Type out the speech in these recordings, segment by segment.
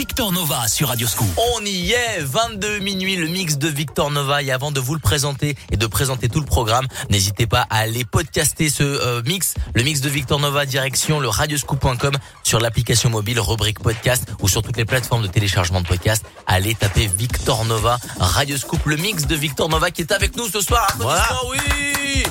Victor Nova sur Radio Scoop. On y est, 22 minuit, le mix de Victor Nova. Et avant de vous le présenter et de présenter tout le programme, n'hésitez pas à aller podcaster ce euh, mix, le mix de Victor Nova direction le radioscoop.com sur l'application mobile rubrique podcast ou sur toutes les plateformes de téléchargement de podcast. Allez taper Victor Nova, Radioscoop, le mix de Victor Nova qui est avec nous ce soir. Voilà. oui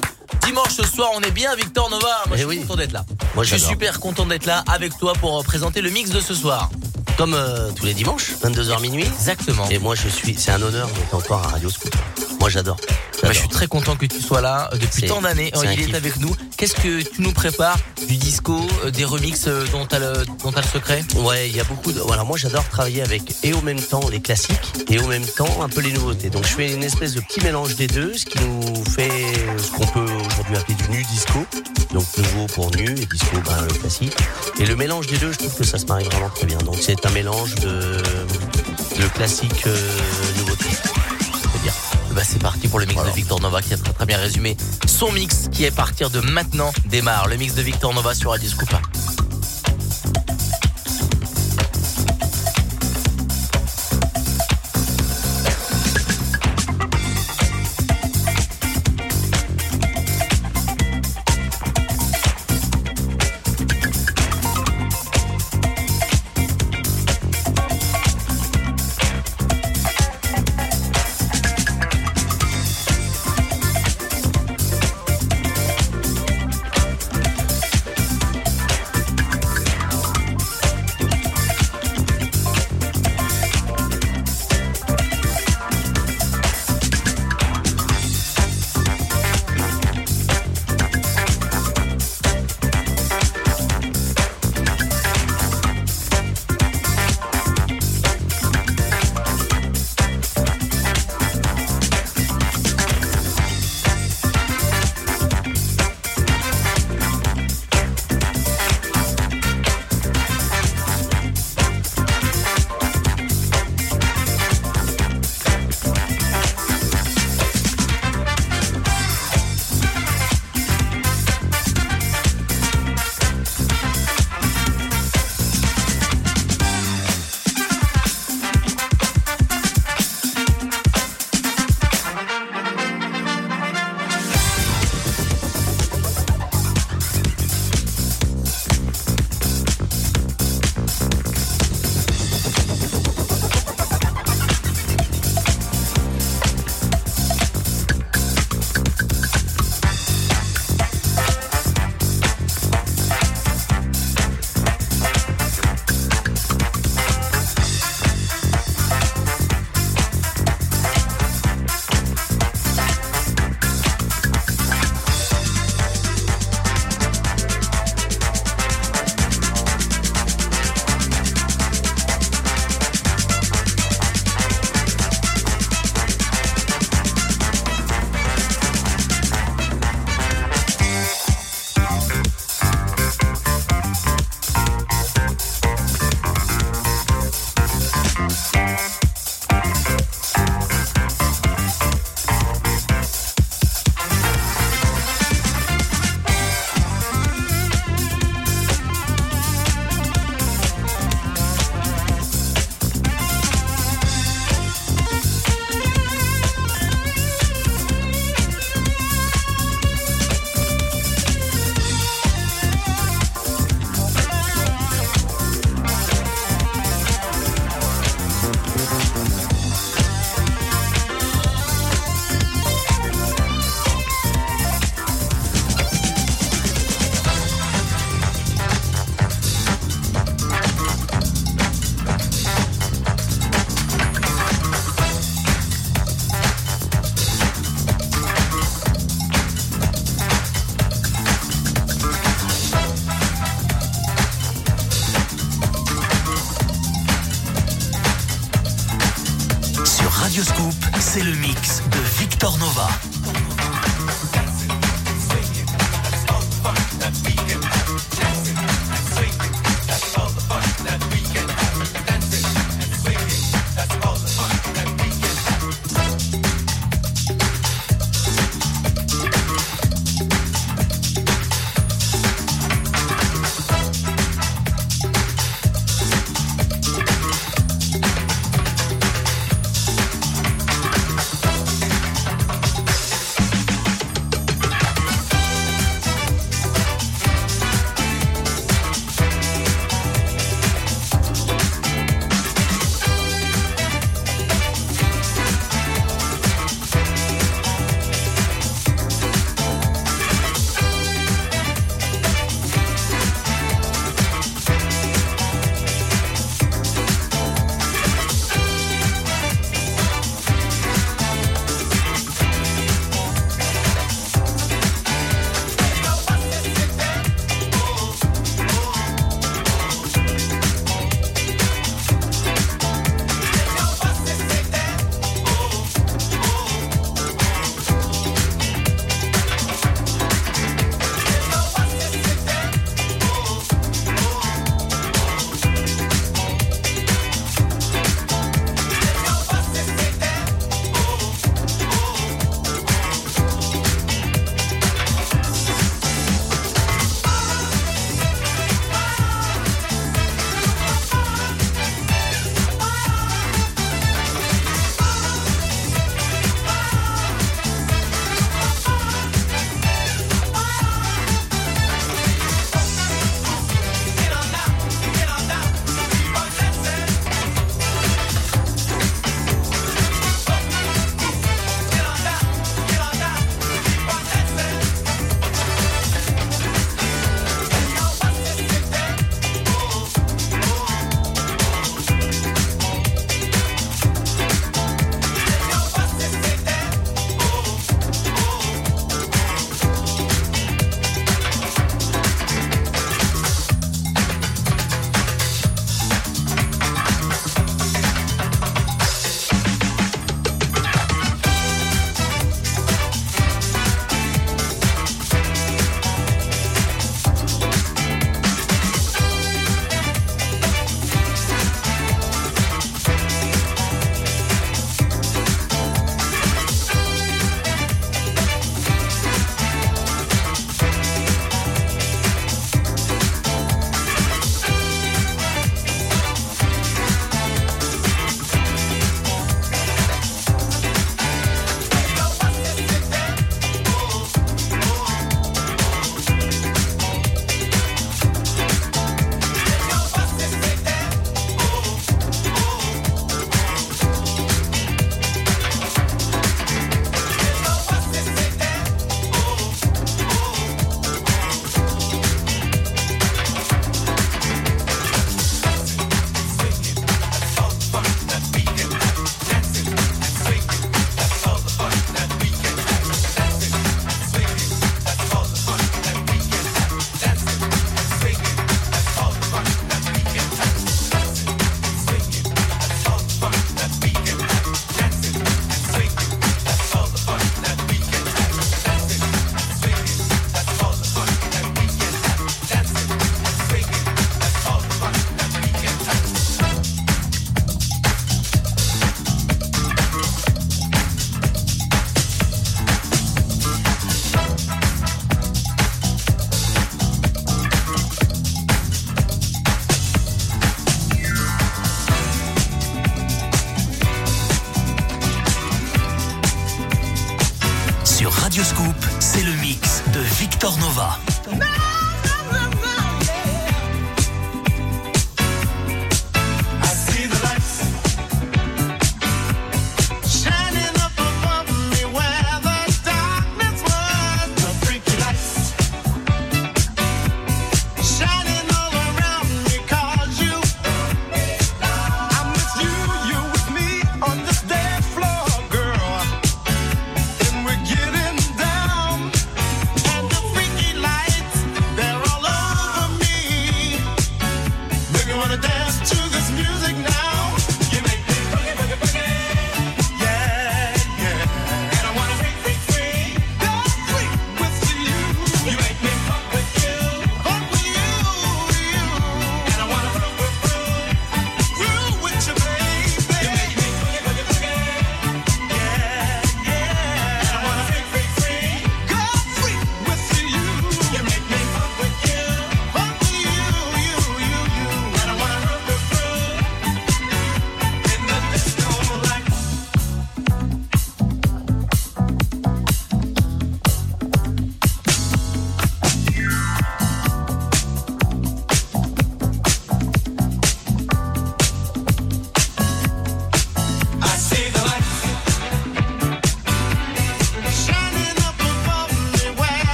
Dimanche ce soir, on est bien Victor Nova. Moi, je Eh suis oui. content d'être là. Moi, je suis super content d'être là avec toi pour euh, présenter le mix de ce soir. Comme euh, tous les dimanches, 22h minuit. Exactement. Et moi, je suis, c'est un honneur d'être encore à Radio Scoop. Moi, j'adore. Bah, je suis très content que tu sois là euh, depuis tant d'années. Euh, Il est kiff. avec nous. Qu'est-ce que tu nous prépares Du disco, euh, des remixes dont t'as le, dont t'as le secret? Ouais, il y a beaucoup de. Voilà, moi j'adore travailler avec et au même temps les classiques et au même temps un peu les nouveautés. Donc je fais une espèce de petit mélange des deux, ce qui nous fait ce qu'on peut du nu disco. Donc nouveau pour nu et disco ben, le classique. Et le mélange des deux, je trouve que ça se marie vraiment très bien. Donc c'est un mélange de, de classique euh, nouveauté. Bah c'est parti pour le mix Voilà. de Victor Nova qui a très très bien résumé son mix qui est à partir de maintenant démarre. Le mix de Victor Nova sur Radio Scoop.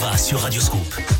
va sur Radioscoop.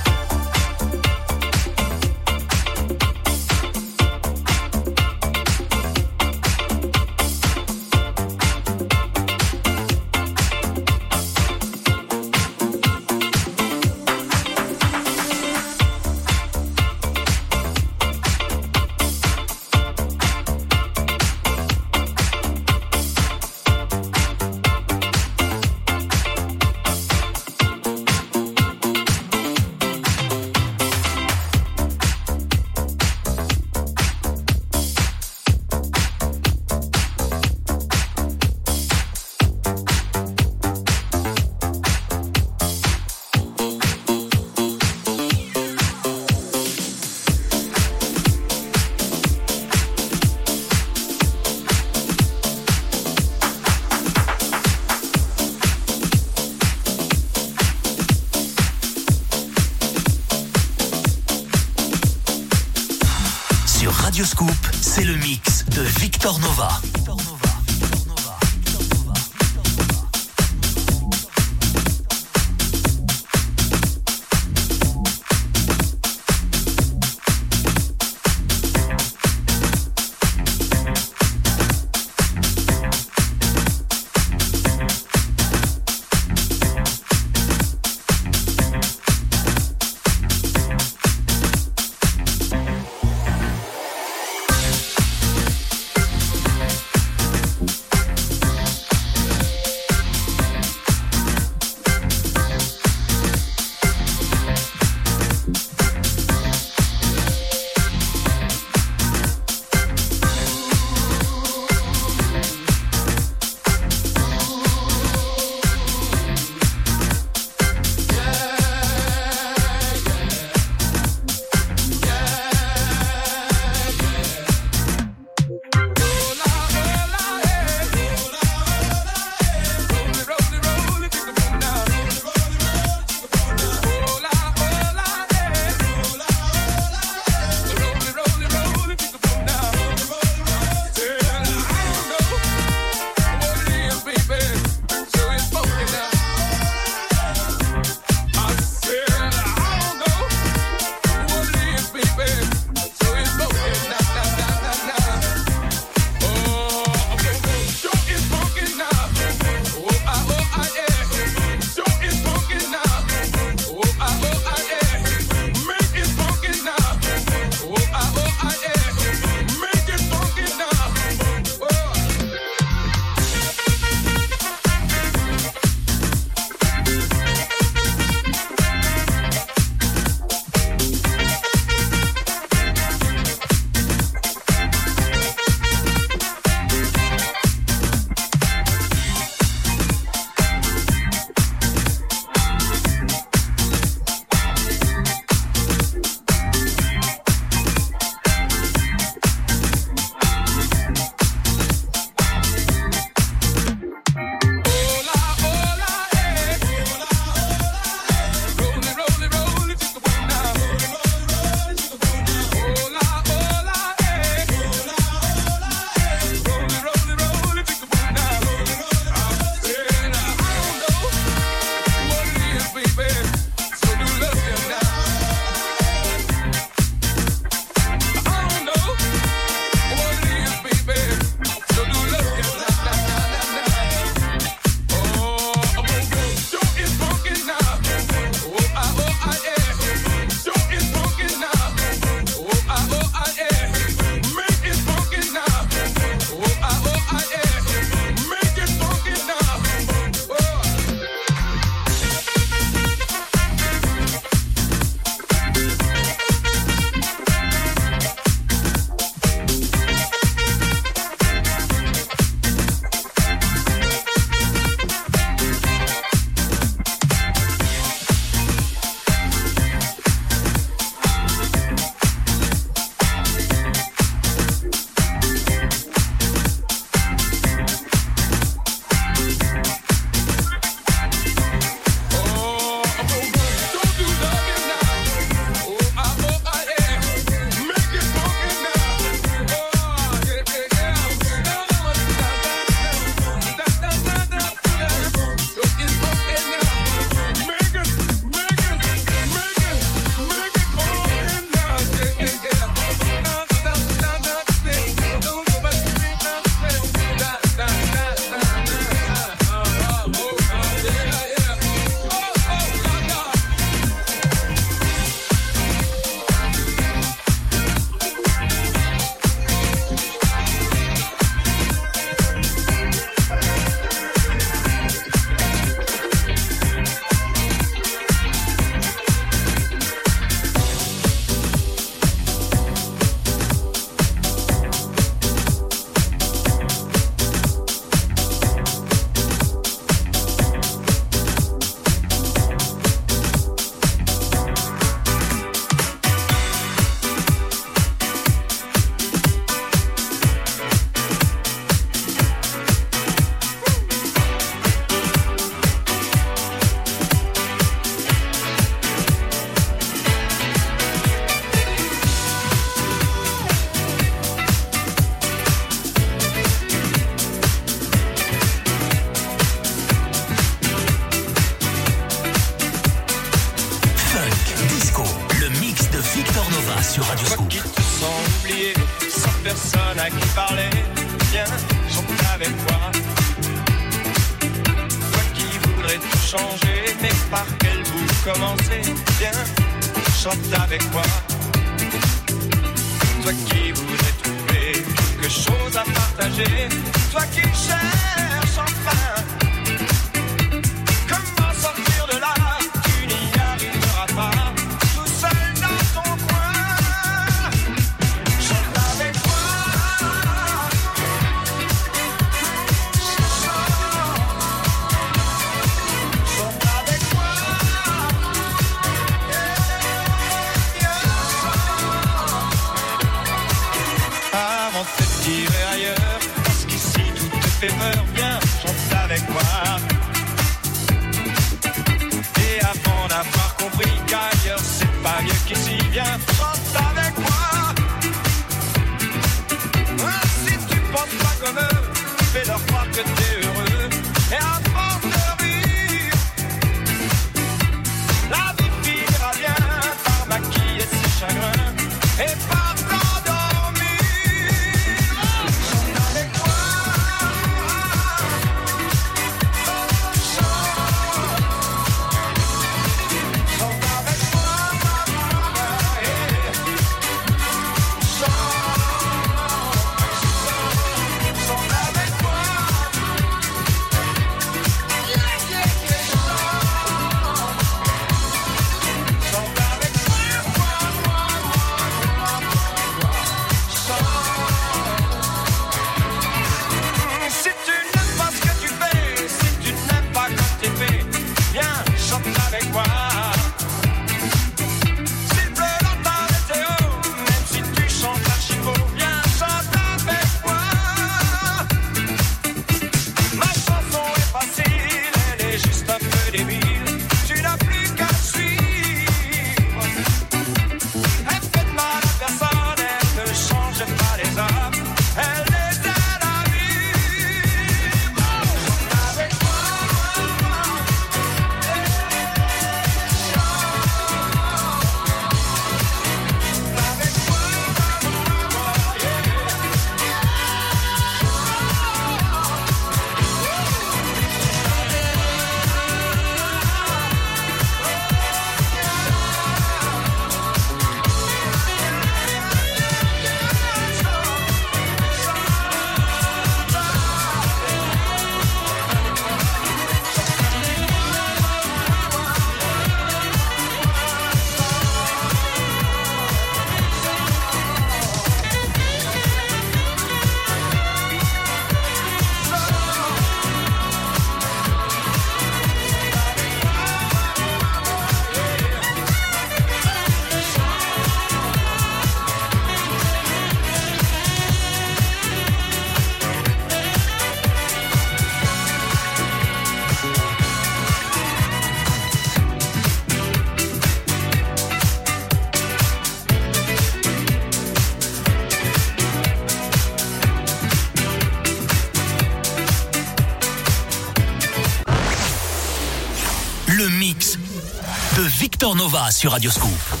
Sur Radio Scoop.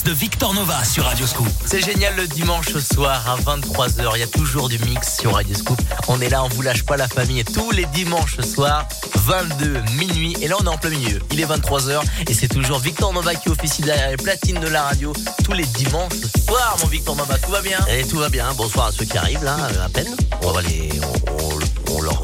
Mix de Victor Nova sur Radio Scoop. C'est génial le dimanche soir à 23h. Il y a toujours du mix sur Radio Scoop. On est là, on vous lâche pas la famille. Tous les dimanches soirs, 22 minuit. Et là, on est en plein milieu. Il est 23h et c'est toujours Victor Nova qui officie derrière les platines de la radio tous les dimanches soirs. Mon Victor Nova, tout va bien? Et tout va bien. Bonsoir à ceux qui arrivent là, à peine. On va les, on, on, on leur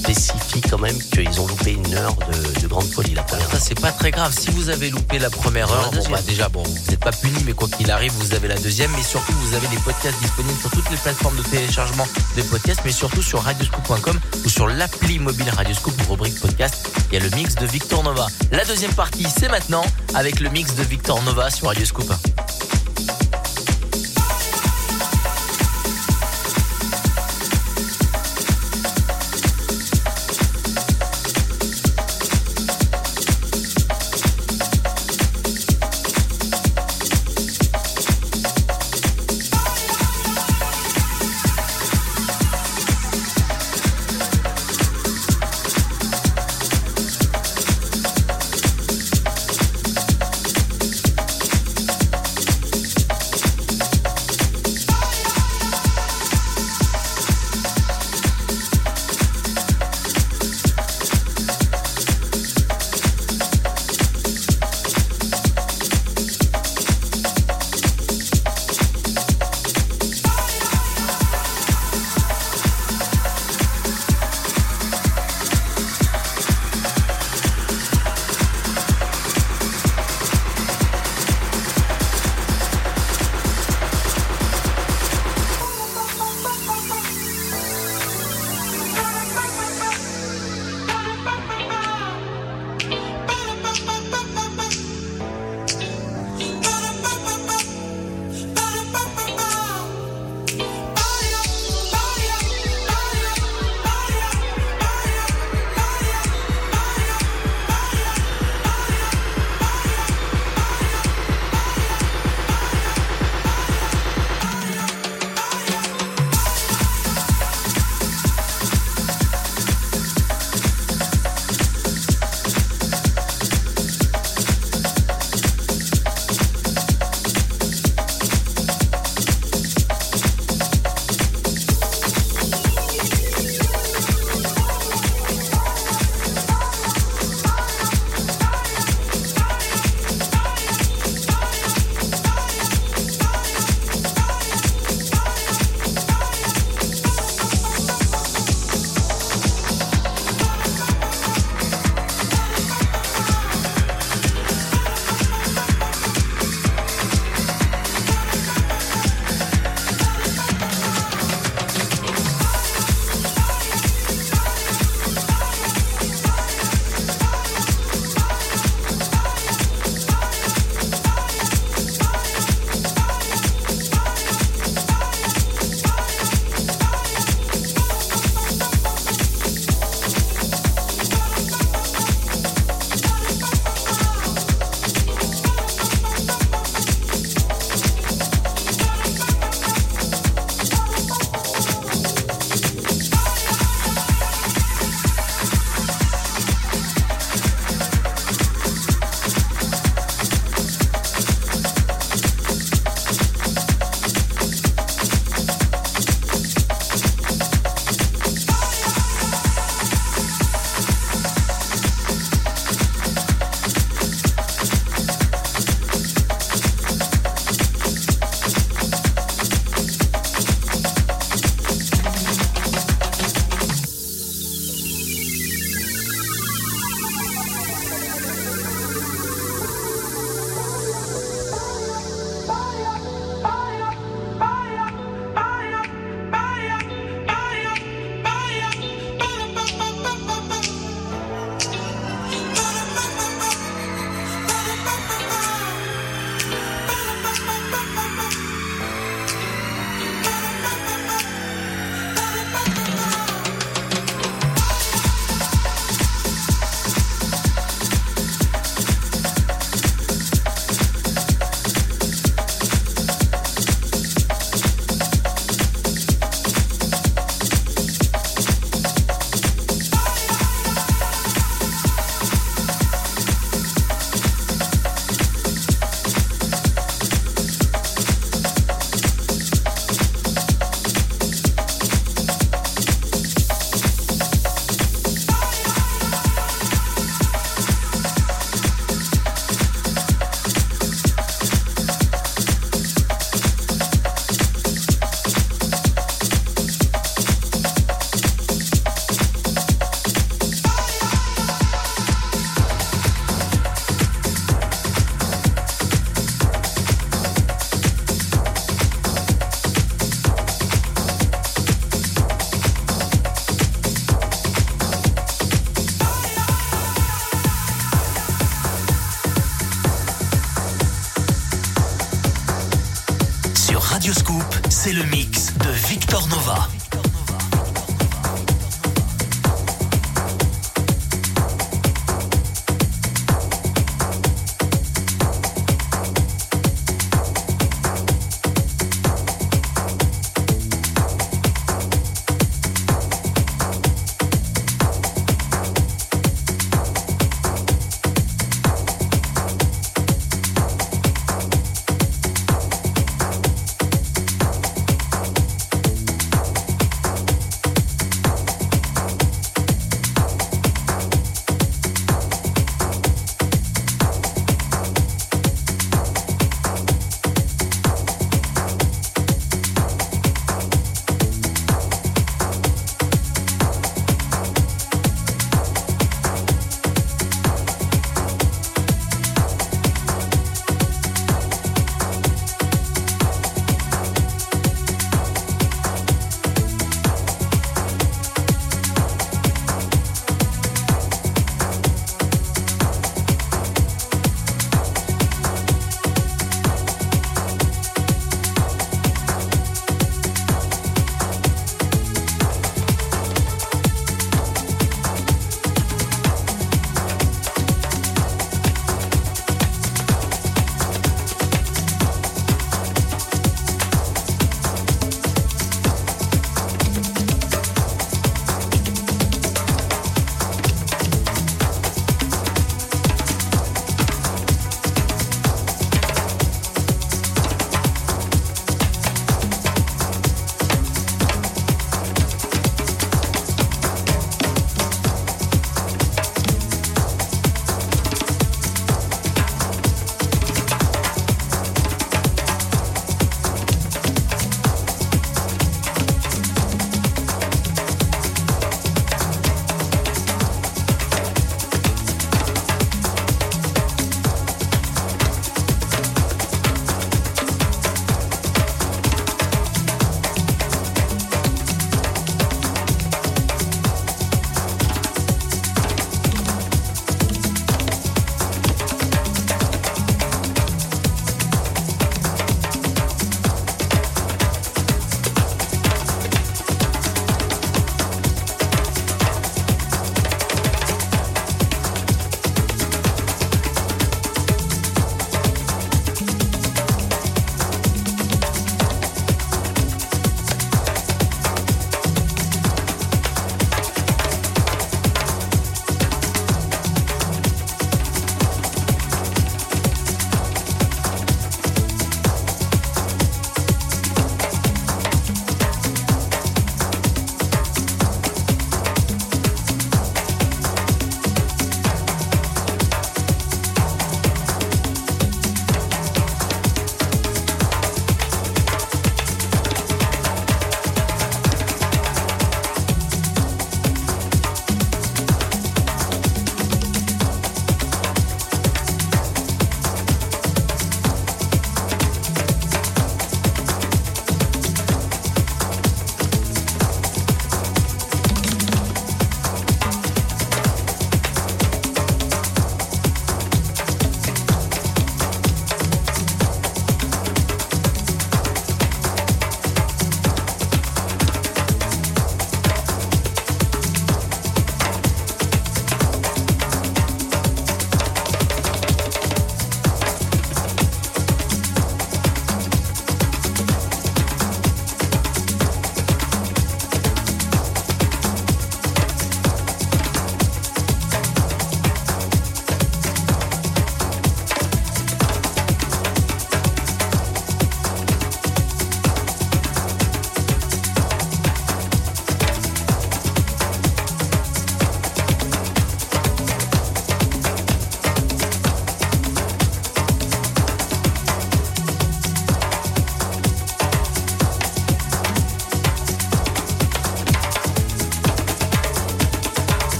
spécifie quand même qu'ils ont loupé une heure de, de grande folie la première. Ça c'est pas très grave. Si vous avez loupé la première heure, bon, bah, déjà bon, vous n'êtes pas puni, mais quoi qu'il arrive, vous avez la deuxième. Mais surtout, vous avez les podcasts disponibles sur toutes les plateformes de téléchargement des podcasts, mais surtout sur radioscoop.com ou sur l'appli mobile Radioscoop rubrique podcast. Il y a le mix de Victor Nova. La deuxième partie, c'est maintenant avec le mix de Victor Nova sur Radioscoop.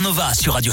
Nova sur Radio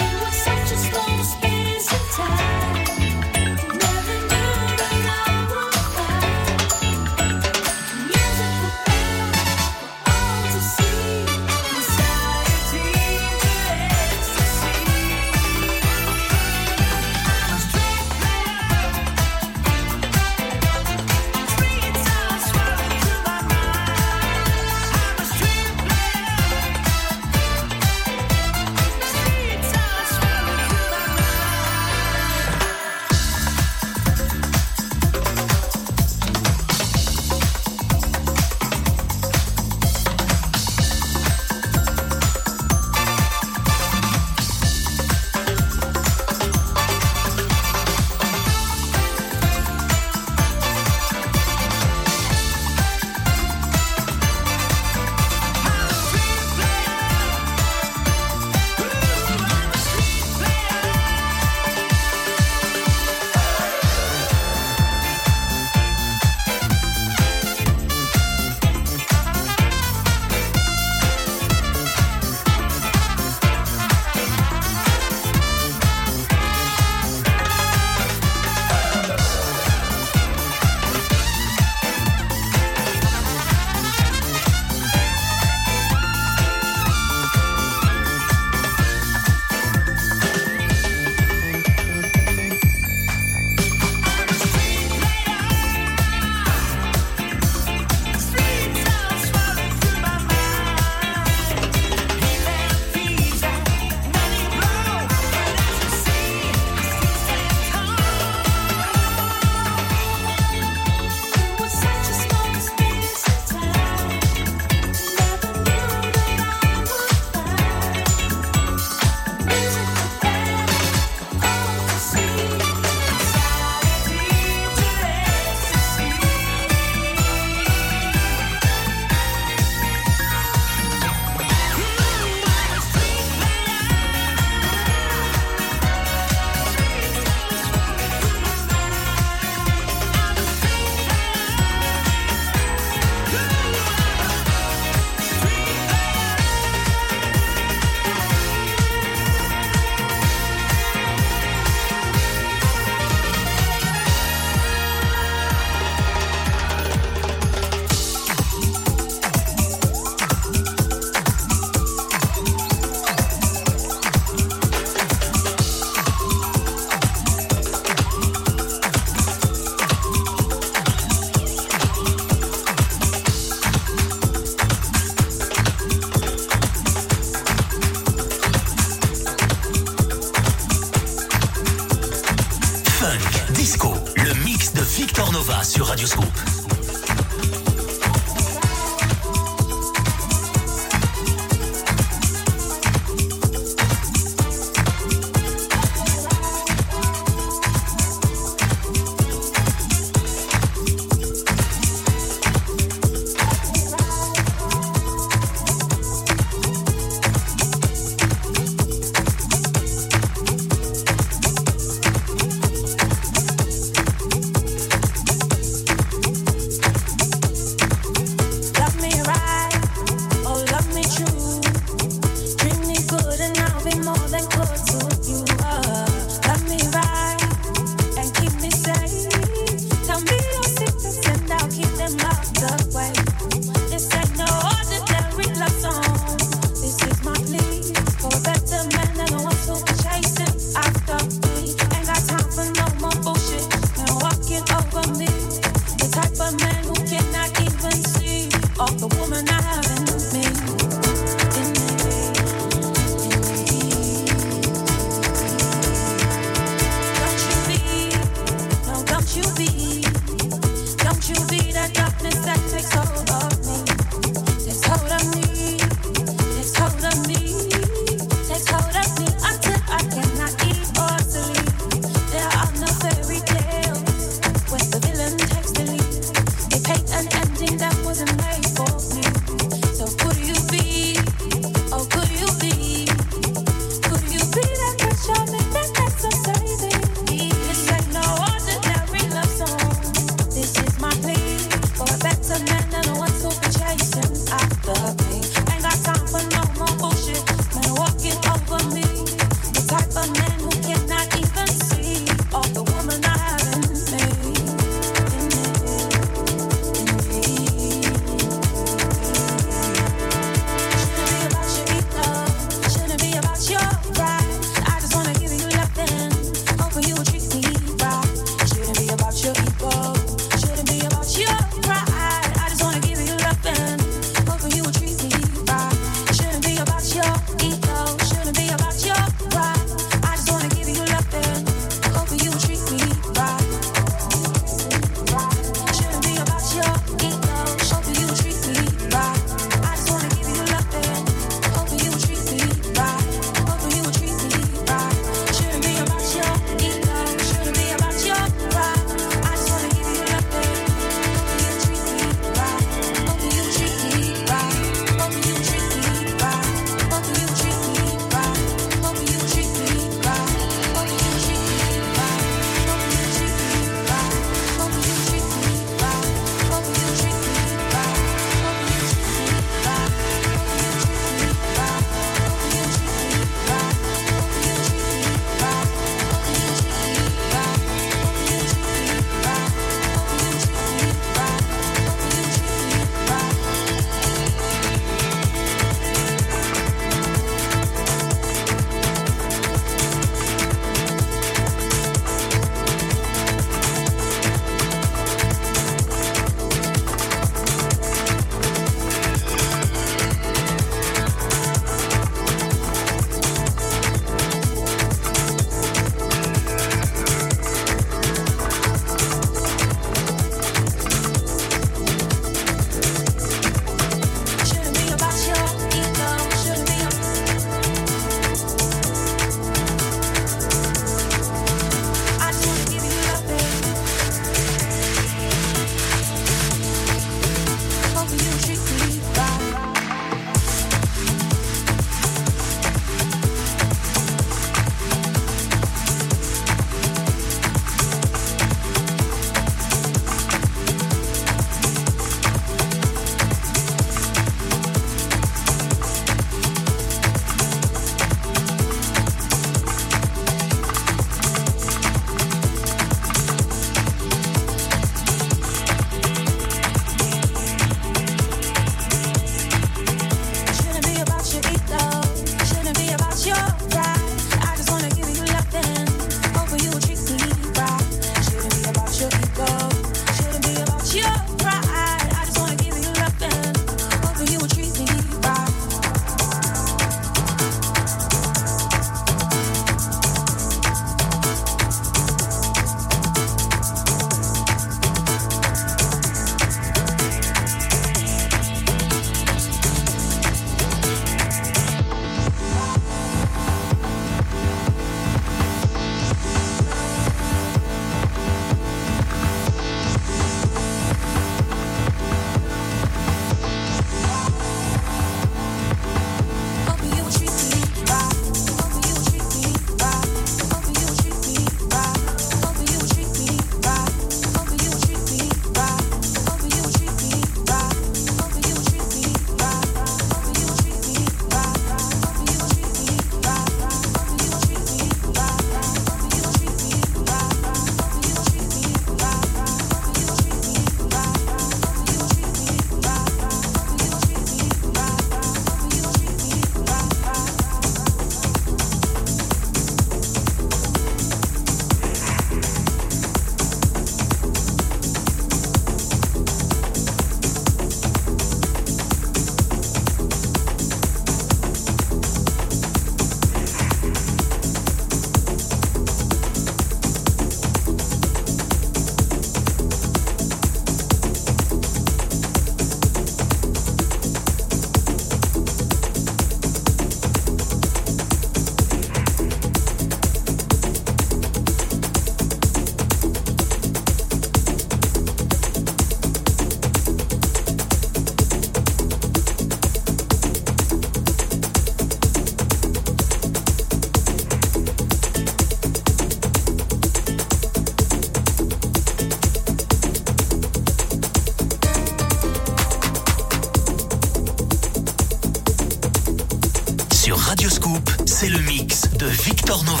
De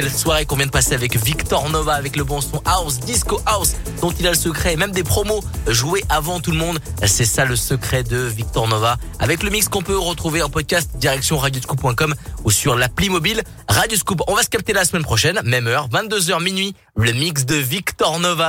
quelle soirée qu'on vient de passer avec Victor Nova, avec le bon son house, disco house, dont il a le secret, même des promos joués avant tout le monde. C'est ça le secret de Victor Nova, avec le mix qu'on peut retrouver en podcast direction radioscoop.com ou sur l'appli mobile Radioscoop. On va se capter la semaine prochaine, même heure, 22h minuit, le mix de Victor Nova.